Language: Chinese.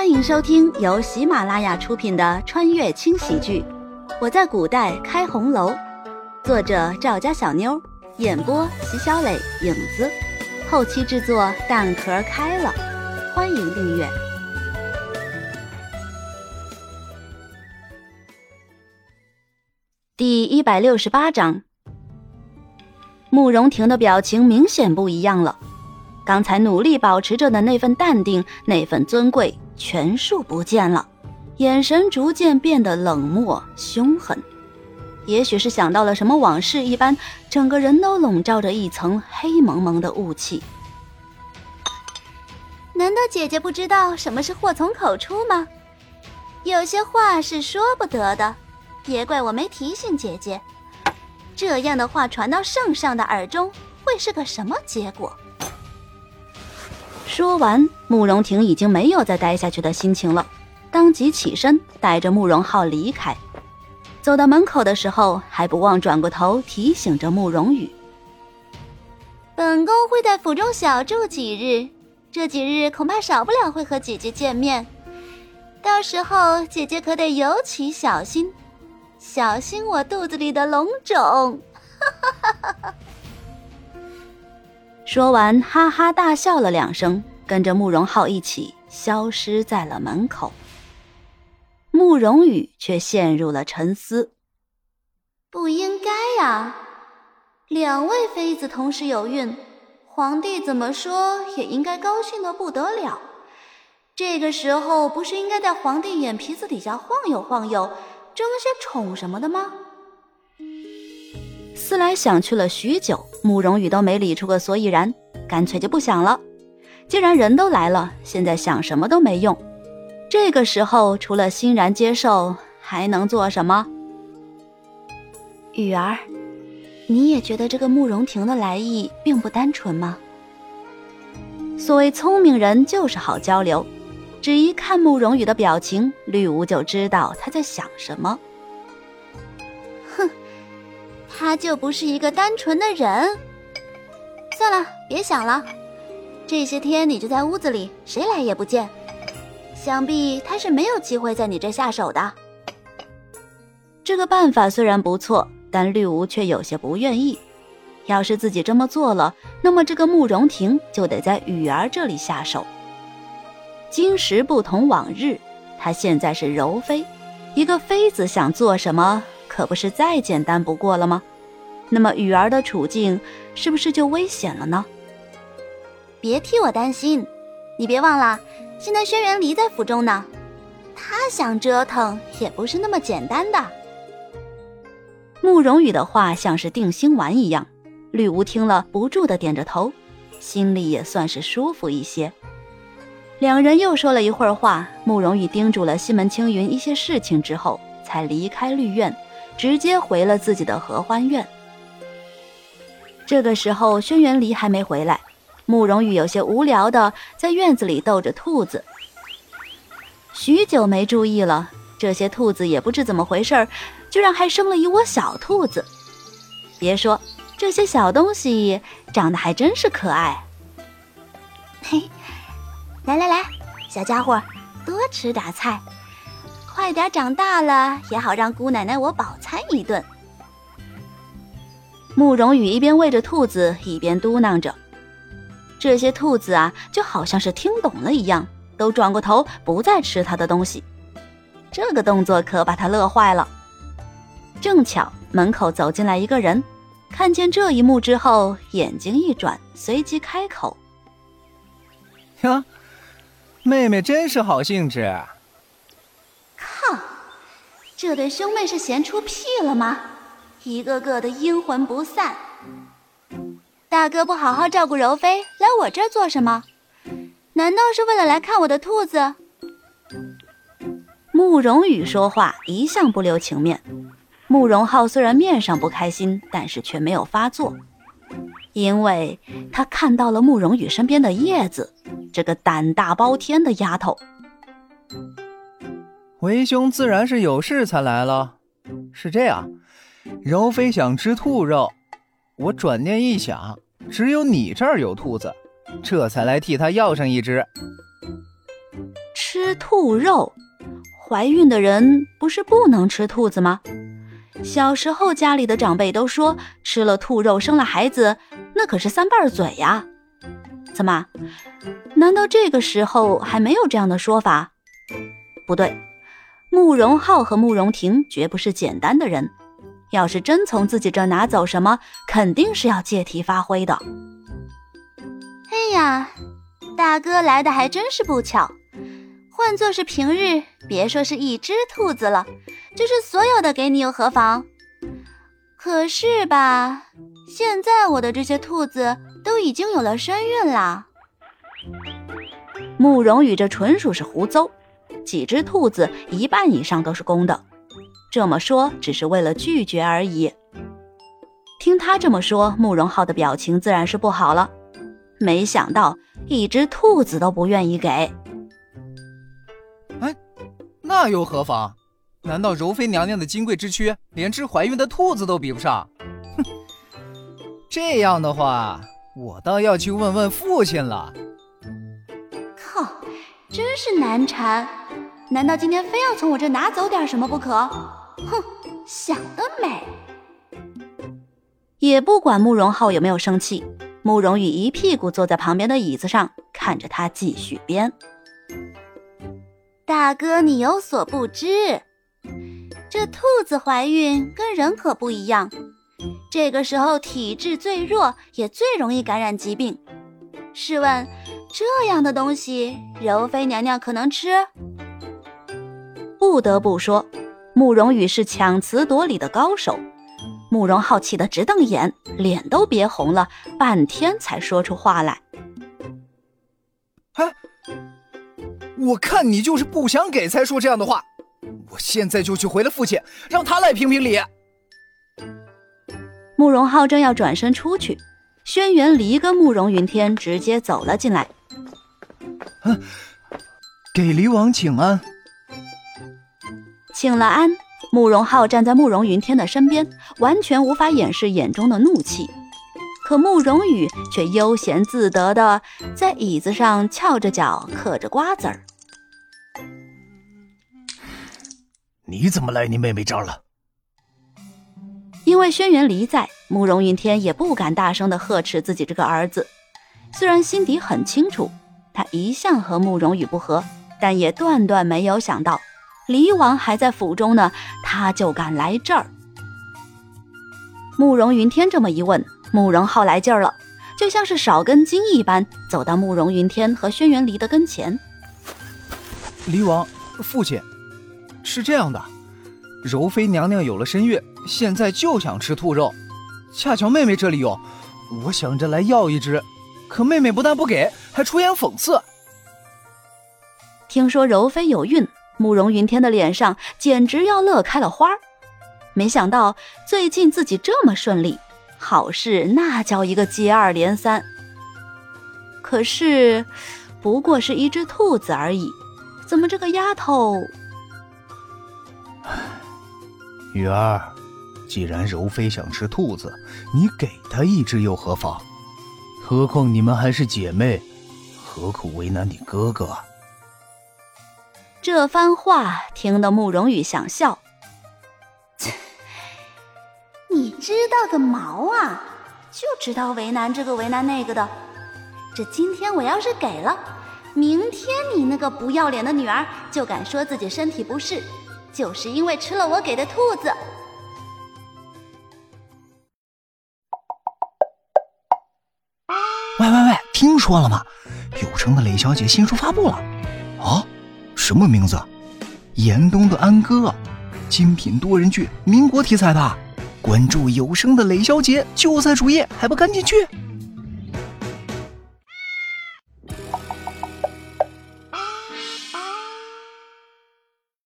欢迎收听由喜马拉雅出品的穿越轻喜剧《我在古代开红楼》，作者赵家小妞，演播席小磊、影子，后期制作蛋壳开了。欢迎订阅。第一百六十八章，慕容婷的表情明显不一样了。刚才努力保持着的那份淡定、那份尊贵，全数不见了，眼神逐渐变得冷漠凶狠。也许是想到了什么往事一般，整个人都笼罩着一层黑蒙蒙的雾气。难道姐姐不知道什么是祸从口出吗？有些话是说不得的，别怪我没提醒姐姐。这样的话传到圣上的耳中，会是个什么结果？说完，慕容婷已经没有再待下去的心情了，当即起身，带着慕容浩离开。走到门口的时候，还不忘转过头提醒着慕容羽：“本宫会在府中小住几日，这几日恐怕少不了会和姐姐见面，到时候姐姐可得尤其小心，小心我肚子里的龙种。”哈哈哈哈说完，哈哈大笑了两声，跟着慕容浩一起消失在了门口。慕容羽却陷入了沉思。不应该呀，两位妃子同时有孕，皇帝怎么说也应该高兴的不得了。这个时候不是应该在皇帝眼皮子底下晃悠晃悠，争些宠什么的吗？思来想去了许久，慕容羽都没理出个所以然，干脆就不想了。既然人都来了，现在想什么都没用。这个时候，除了欣然接受，还能做什么？雨儿，你也觉得这个慕容婷的来意并不单纯吗？所谓聪明人就是好交流，只一看慕容羽的表情，绿芜就知道他在想什么。他就不是一个单纯的人。算了，别想了。这些天你就在屋子里，谁来也不见。想必他是没有机会在你这下手的。这个办法虽然不错，但绿芜却有些不愿意。要是自己这么做了，那么这个慕容婷就得在雨儿这里下手。今时不同往日，她现在是柔妃，一个妃子想做什么，可不是再简单不过了吗？那么雨儿的处境是不是就危险了呢？别替我担心，你别忘了，现在轩辕离在府中呢，他想折腾也不是那么简单的。慕容羽的话像是定心丸一样，绿芜听了不住的点着头，心里也算是舒服一些。两人又说了一会儿话，慕容羽叮嘱了西门青云一些事情之后，才离开绿苑，直接回了自己的合欢院。这个时候，轩辕离还没回来，慕容羽有些无聊的在院子里逗着兔子。许久没注意了，这些兔子也不知怎么回事，居然还生了一窝小兔子。别说，这些小东西长得还真是可爱。嘿，来来来，小家伙，多吃点菜，快点长大了也好让姑奶奶我饱餐一顿。慕容羽一边喂着兔子，一边嘟囔着：“这些兔子啊，就好像是听懂了一样，都转过头，不再吃他的东西。这个动作可把他乐坏了。”正巧门口走进来一个人，看见这一幕之后，眼睛一转，随即开口：“呀，妹妹真是好兴致。”靠，这对兄妹是闲出屁了吗？一个个的阴魂不散，大哥不好好照顾柔妃，来我这儿做什么？难道是为了来看我的兔子？慕容羽说话一向不留情面，慕容浩虽然面上不开心，但是却没有发作，因为他看到了慕容羽身边的叶子，这个胆大包天的丫头。为兄自然是有事才来了，是这样。柔妃想吃兔肉，我转念一想，只有你这儿有兔子，这才来替她要上一只。吃兔肉，怀孕的人不是不能吃兔子吗？小时候家里的长辈都说，吃了兔肉生了孩子，那可是三瓣嘴呀。怎么？难道这个时候还没有这样的说法？不对，慕容浩和慕容婷绝不是简单的人。要是真从自己这拿走什么，肯定是要借题发挥的。哎呀，大哥来的还真是不巧。换做是平日，别说是一只兔子了，就是所有的给你又何妨？可是吧，现在我的这些兔子都已经有了身孕啦。慕容羽这纯属是胡诌，几只兔子一半以上都是公的。这么说只是为了拒绝而已。听他这么说，慕容浩的表情自然是不好了。没想到一只兔子都不愿意给。哎，那又何妨？难道柔妃娘娘的金贵之躯连只怀孕的兔子都比不上？哼，这样的话，我倒要去问问父亲了。靠，真是难缠！难道今天非要从我这拿走点什么不可？哼，想得美！也不管慕容浩有没有生气，慕容羽一屁股坐在旁边的椅子上，看着他继续编。大哥，你有所不知，这兔子怀孕跟人可不一样，这个时候体质最弱，也最容易感染疾病。试问，这样的东西，柔妃娘娘可能吃？不得不说。慕容羽是强词夺理的高手，慕容浩气得直瞪眼，脸都憋红了，半天才说出话来。哎，我看你就是不想给才说这样的话。我现在就去回了父亲，让他来评评理。慕容浩正要转身出去，轩辕离跟慕容云天直接走了进来。嗯，给离王请安。请了安，慕容浩站在慕容云天的身边，完全无法掩饰眼中的怒气。可慕容羽却悠闲自得的在椅子上翘着脚嗑着瓜子儿。你怎么来你妹妹这儿了？因为轩辕离在，慕容云天也不敢大声的呵斥自己这个儿子。虽然心底很清楚，他一向和慕容羽不和，但也断断没有想到。离王还在府中呢，他就敢来这儿。慕容云天这么一问，慕容浩来劲儿了，就像是少根筋一般，走到慕容云天和轩辕离的跟前。离王，父亲，是这样的，柔妃娘娘有了身孕，现在就想吃兔肉，恰巧妹妹这里有，我想着来要一只，可妹妹不但不给，还出言讽刺。听说柔妃有孕。慕容云天的脸上简直要乐开了花儿，没想到最近自己这么顺利，好事那叫一个接二连三。可是，不过是一只兔子而已，怎么这个丫头 雨儿，既然柔妃想吃兔子，你给她一只又何妨？何况你们还是姐妹，何苦为难你哥哥？这番话听得慕容羽想笑，你知道个毛啊！就知道为难这个为难那个的。这今天我要是给了，明天你那个不要脸的女儿就敢说自己身体不适，就是因为吃了我给的兔子。喂喂喂，听说了吗？有声的雷小姐新书发布了，啊？什么名字？严冬的安哥，精品多人剧，民国题材的。关注有声的雷小杰就在主页，还不赶紧去！